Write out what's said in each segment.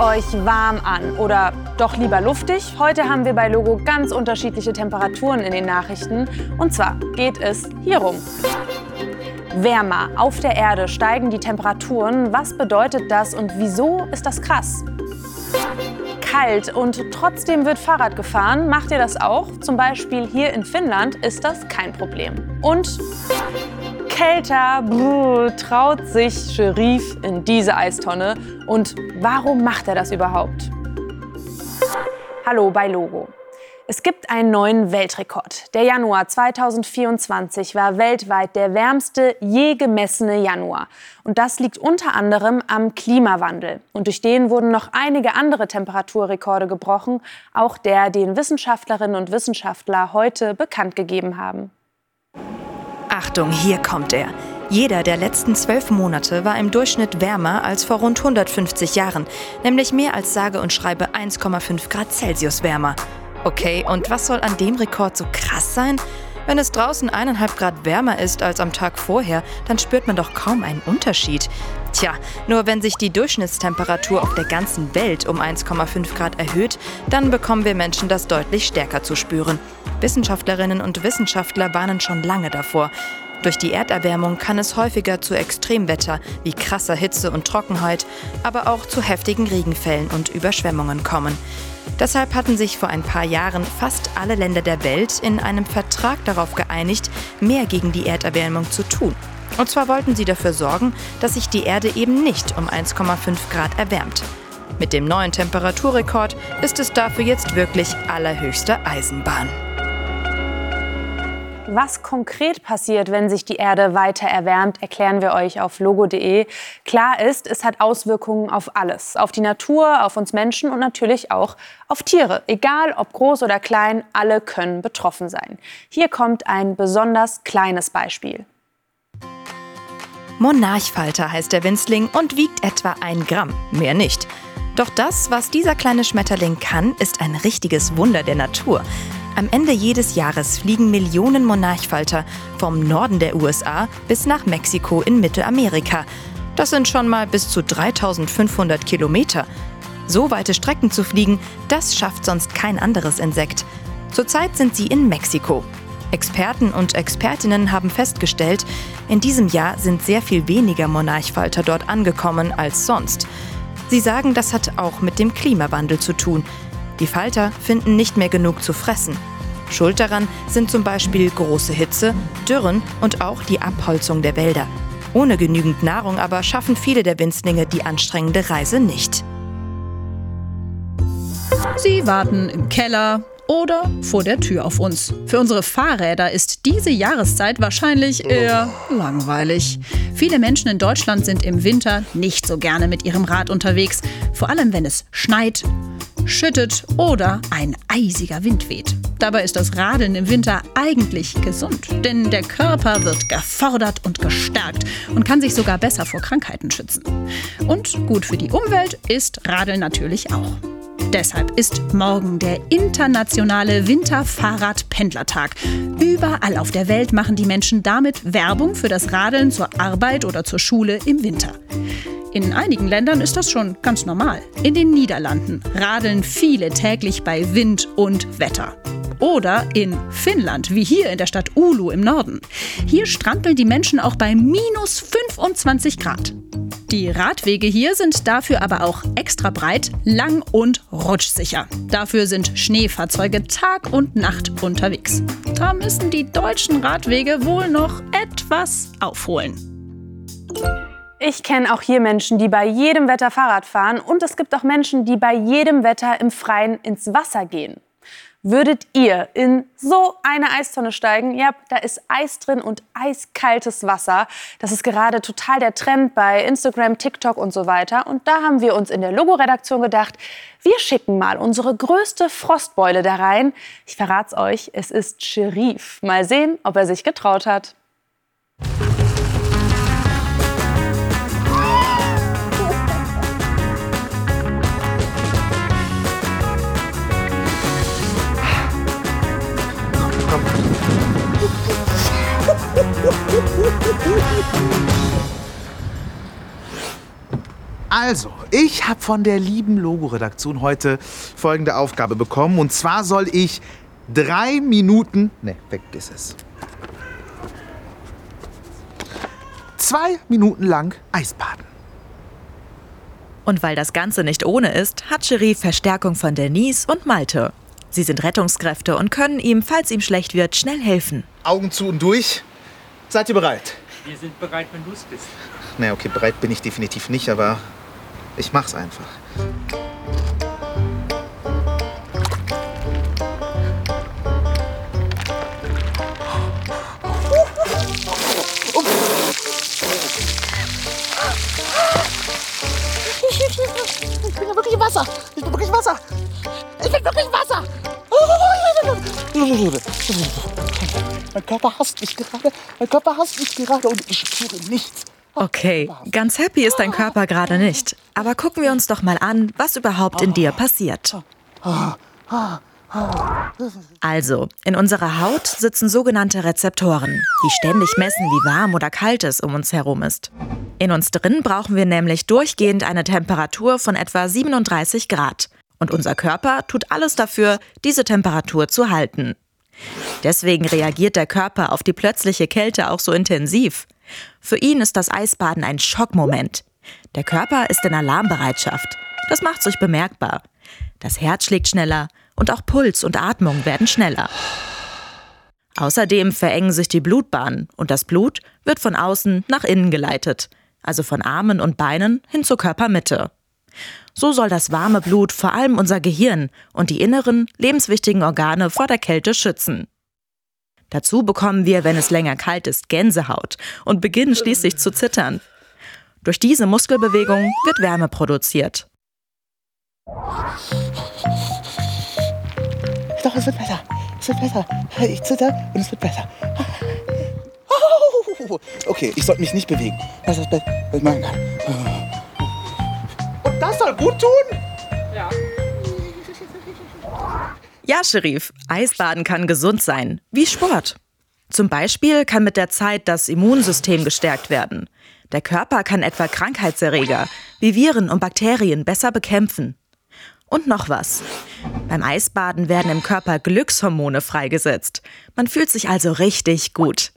euch warm an oder doch lieber luftig? Heute haben wir bei Logo ganz unterschiedliche Temperaturen in den Nachrichten. Und zwar geht es hierum. Wärmer. Auf der Erde steigen die Temperaturen. Was bedeutet das und wieso ist das krass? Kalt und trotzdem wird Fahrrad gefahren. Macht ihr das auch? Zum Beispiel hier in Finnland ist das kein Problem. Und kälter brr, traut sich Sherif in diese Eistonne. Und warum macht er das überhaupt? Hallo bei Logo. Es gibt einen neuen Weltrekord. Der Januar 2024 war weltweit der wärmste je gemessene Januar. Und das liegt unter anderem am Klimawandel. Und durch den wurden noch einige andere Temperaturrekorde gebrochen, auch der, den Wissenschaftlerinnen und Wissenschaftler heute bekannt gegeben haben. Achtung, hier kommt er. Jeder der letzten zwölf Monate war im Durchschnitt wärmer als vor rund 150 Jahren, nämlich mehr als sage und schreibe 1,5 Grad Celsius wärmer. Okay, und was soll an dem Rekord so krass sein? Wenn es draußen eineinhalb Grad wärmer ist als am Tag vorher, dann spürt man doch kaum einen Unterschied. Tja, nur wenn sich die Durchschnittstemperatur auf der ganzen Welt um 1,5 Grad erhöht, dann bekommen wir Menschen das deutlich stärker zu spüren. Wissenschaftlerinnen und Wissenschaftler warnen schon lange davor. Durch die Erderwärmung kann es häufiger zu Extremwetter wie krasser Hitze und Trockenheit, aber auch zu heftigen Regenfällen und Überschwemmungen kommen. Deshalb hatten sich vor ein paar Jahren fast alle Länder der Welt in einem Vertrag darauf geeinigt, mehr gegen die Erderwärmung zu tun. Und zwar wollten sie dafür sorgen, dass sich die Erde eben nicht um 1,5 Grad erwärmt. Mit dem neuen Temperaturrekord ist es dafür jetzt wirklich allerhöchste Eisenbahn. Was konkret passiert, wenn sich die Erde weiter erwärmt, erklären wir euch auf logo.de. Klar ist, es hat Auswirkungen auf alles. Auf die Natur, auf uns Menschen und natürlich auch auf Tiere. Egal ob groß oder klein, alle können betroffen sein. Hier kommt ein besonders kleines Beispiel. Monarchfalter heißt der Winzling und wiegt etwa ein Gramm, mehr nicht. Doch das, was dieser kleine Schmetterling kann, ist ein richtiges Wunder der Natur. Am Ende jedes Jahres fliegen Millionen Monarchfalter vom Norden der USA bis nach Mexiko in Mittelamerika. Das sind schon mal bis zu 3500 Kilometer. So weite Strecken zu fliegen, das schafft sonst kein anderes Insekt. Zurzeit sind sie in Mexiko. Experten und Expertinnen haben festgestellt, in diesem Jahr sind sehr viel weniger Monarchfalter dort angekommen als sonst. Sie sagen, das hat auch mit dem Klimawandel zu tun. Die Falter finden nicht mehr genug zu fressen. Schuld daran sind zum Beispiel große Hitze, Dürren und auch die Abholzung der Wälder. Ohne genügend Nahrung aber schaffen viele der Winzlinge die anstrengende Reise nicht. Sie warten im Keller oder vor der Tür auf uns. Für unsere Fahrräder ist diese Jahreszeit wahrscheinlich eher langweilig. Viele Menschen in Deutschland sind im Winter nicht so gerne mit ihrem Rad unterwegs, vor allem wenn es schneit, schüttet oder ein eisiger Wind weht. Dabei ist das Radeln im Winter eigentlich gesund, denn der Körper wird gefordert und gestärkt und kann sich sogar besser vor Krankheiten schützen. Und gut für die Umwelt ist Radeln natürlich auch. Deshalb ist morgen der internationale Winterfahrradpendlertag. Überall auf der Welt machen die Menschen damit Werbung für das Radeln zur Arbeit oder zur Schule im Winter. In einigen Ländern ist das schon ganz normal. In den Niederlanden radeln viele täglich bei Wind und Wetter. Oder in Finnland, wie hier in der Stadt Ulu im Norden. Hier strampeln die Menschen auch bei minus 25 Grad. Die Radwege hier sind dafür aber auch extra breit, lang und rutschsicher. Dafür sind Schneefahrzeuge Tag und Nacht unterwegs. Da müssen die deutschen Radwege wohl noch etwas aufholen. Ich kenne auch hier Menschen, die bei jedem Wetter Fahrrad fahren und es gibt auch Menschen, die bei jedem Wetter im Freien ins Wasser gehen. Würdet ihr in so eine Eistonne steigen? Ja, da ist Eis drin und eiskaltes Wasser. Das ist gerade total der Trend bei Instagram, TikTok und so weiter. Und da haben wir uns in der Logo-Redaktion gedacht, wir schicken mal unsere größte Frostbeule da rein. Ich verrat's euch, es ist Sherif. Mal sehen, ob er sich getraut hat. Also, ich habe von der lieben Logo-Redaktion heute folgende Aufgabe bekommen. Und zwar soll ich drei Minuten. Ne, weg ist es. Zwei Minuten lang Eisbaden. Und weil das Ganze nicht ohne ist, hat Cherie Verstärkung von Denise und Malte. Sie sind Rettungskräfte und können ihm, falls ihm schlecht wird, schnell helfen. Augen zu und durch. Seid ihr bereit? Wir sind bereit, wenn du es bist. Ne, okay, bereit bin ich definitiv nicht, aber ich mach's einfach. Ich bin ja wirklich Wasser. Ich bin wirklich Wasser. Ich bin wirklich Wasser. Mein Körper hasst mich. Mein Körper hasst mich gerade und ich spüre nichts. Okay, ganz happy ist dein Körper gerade nicht. Aber gucken wir uns doch mal an, was überhaupt in dir passiert. Also, in unserer Haut sitzen sogenannte Rezeptoren, die ständig messen, wie warm oder kalt es um uns herum ist. In uns drin brauchen wir nämlich durchgehend eine Temperatur von etwa 37 Grad. Und unser Körper tut alles dafür, diese Temperatur zu halten. Deswegen reagiert der Körper auf die plötzliche Kälte auch so intensiv. Für ihn ist das Eisbaden ein Schockmoment. Der Körper ist in Alarmbereitschaft. Das macht sich bemerkbar. Das Herz schlägt schneller und auch Puls und Atmung werden schneller. Außerdem verengen sich die Blutbahnen und das Blut wird von außen nach innen geleitet, also von Armen und Beinen hin zur Körpermitte. So soll das warme Blut vor allem unser Gehirn und die inneren, lebenswichtigen Organe vor der Kälte schützen. Dazu bekommen wir, wenn es länger kalt ist, Gänsehaut und beginnen schließlich zu zittern. Durch diese Muskelbewegung wird Wärme produziert. Doch, es wird besser. Es wird besser. Ich zitter und es wird besser. Okay, ich sollte mich nicht bewegen. Das ist das Beste, was ich machen kann. Das soll gut tun? Ja, Sherif, Eisbaden kann gesund sein, wie Sport. Zum Beispiel kann mit der Zeit das Immunsystem gestärkt werden. Der Körper kann etwa Krankheitserreger wie Viren und Bakterien besser bekämpfen. Und noch was. Beim Eisbaden werden im Körper Glückshormone freigesetzt. Man fühlt sich also richtig gut.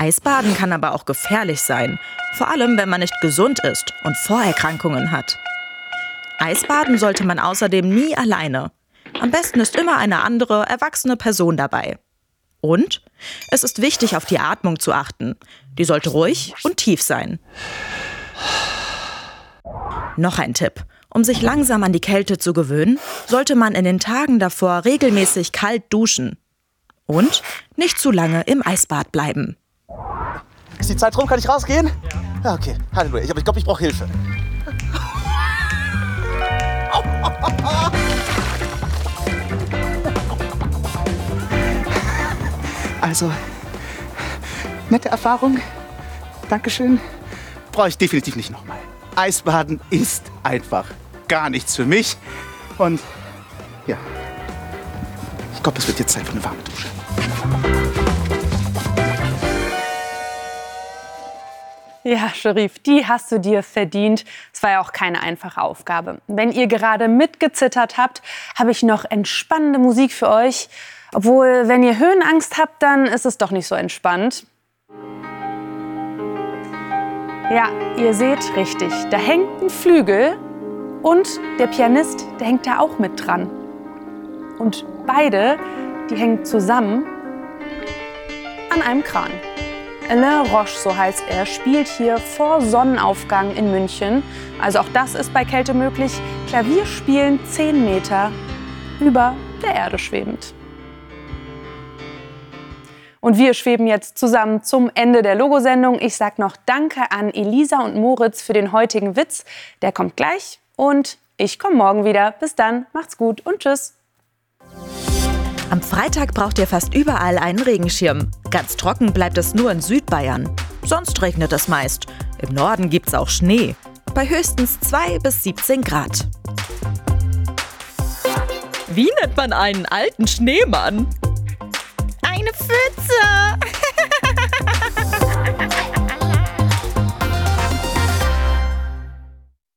Eisbaden kann aber auch gefährlich sein, vor allem wenn man nicht gesund ist und Vorerkrankungen hat. Eisbaden sollte man außerdem nie alleine. Am besten ist immer eine andere, erwachsene Person dabei. Und es ist wichtig, auf die Atmung zu achten. Die sollte ruhig und tief sein. Noch ein Tipp. Um sich langsam an die Kälte zu gewöhnen, sollte man in den Tagen davor regelmäßig kalt duschen. Und nicht zu lange im Eisbad bleiben. Die Zeit rum? Kann ich rausgehen? Ja. Ja, okay. Halleluja. Ich, aber ich glaube, ich brauche Hilfe. Also, nette Erfahrung. Dankeschön. Brauche ich definitiv nicht nochmal. Eisbaden ist einfach gar nichts für mich. Und ja, ich glaube, es wird jetzt Zeit für eine warme Dusche. Ja, Sherif, die hast du dir verdient. Es war ja auch keine einfache Aufgabe. Wenn ihr gerade mitgezittert habt, habe ich noch entspannende Musik für euch. Obwohl, wenn ihr Höhenangst habt, dann ist es doch nicht so entspannt. Ja, ihr seht richtig, da hängt ein Flügel und der Pianist, der hängt da auch mit dran. Und beide, die hängen zusammen an einem Kran. Alain Roche, so heißt er, spielt hier vor Sonnenaufgang in München. Also auch das ist bei Kälte möglich. Klavier spielen 10 Meter über der Erde schwebend. Und wir schweben jetzt zusammen zum Ende der Logosendung. Ich sage noch Danke an Elisa und Moritz für den heutigen Witz. Der kommt gleich. Und ich komme morgen wieder. Bis dann, macht's gut und tschüss. Am Freitag braucht ihr fast überall einen Regenschirm. Ganz trocken bleibt es nur in Südbayern. Sonst regnet es meist. Im Norden gibt's auch Schnee. Bei höchstens 2 bis 17 Grad. Wie nennt man einen alten Schneemann? Eine Pfütze!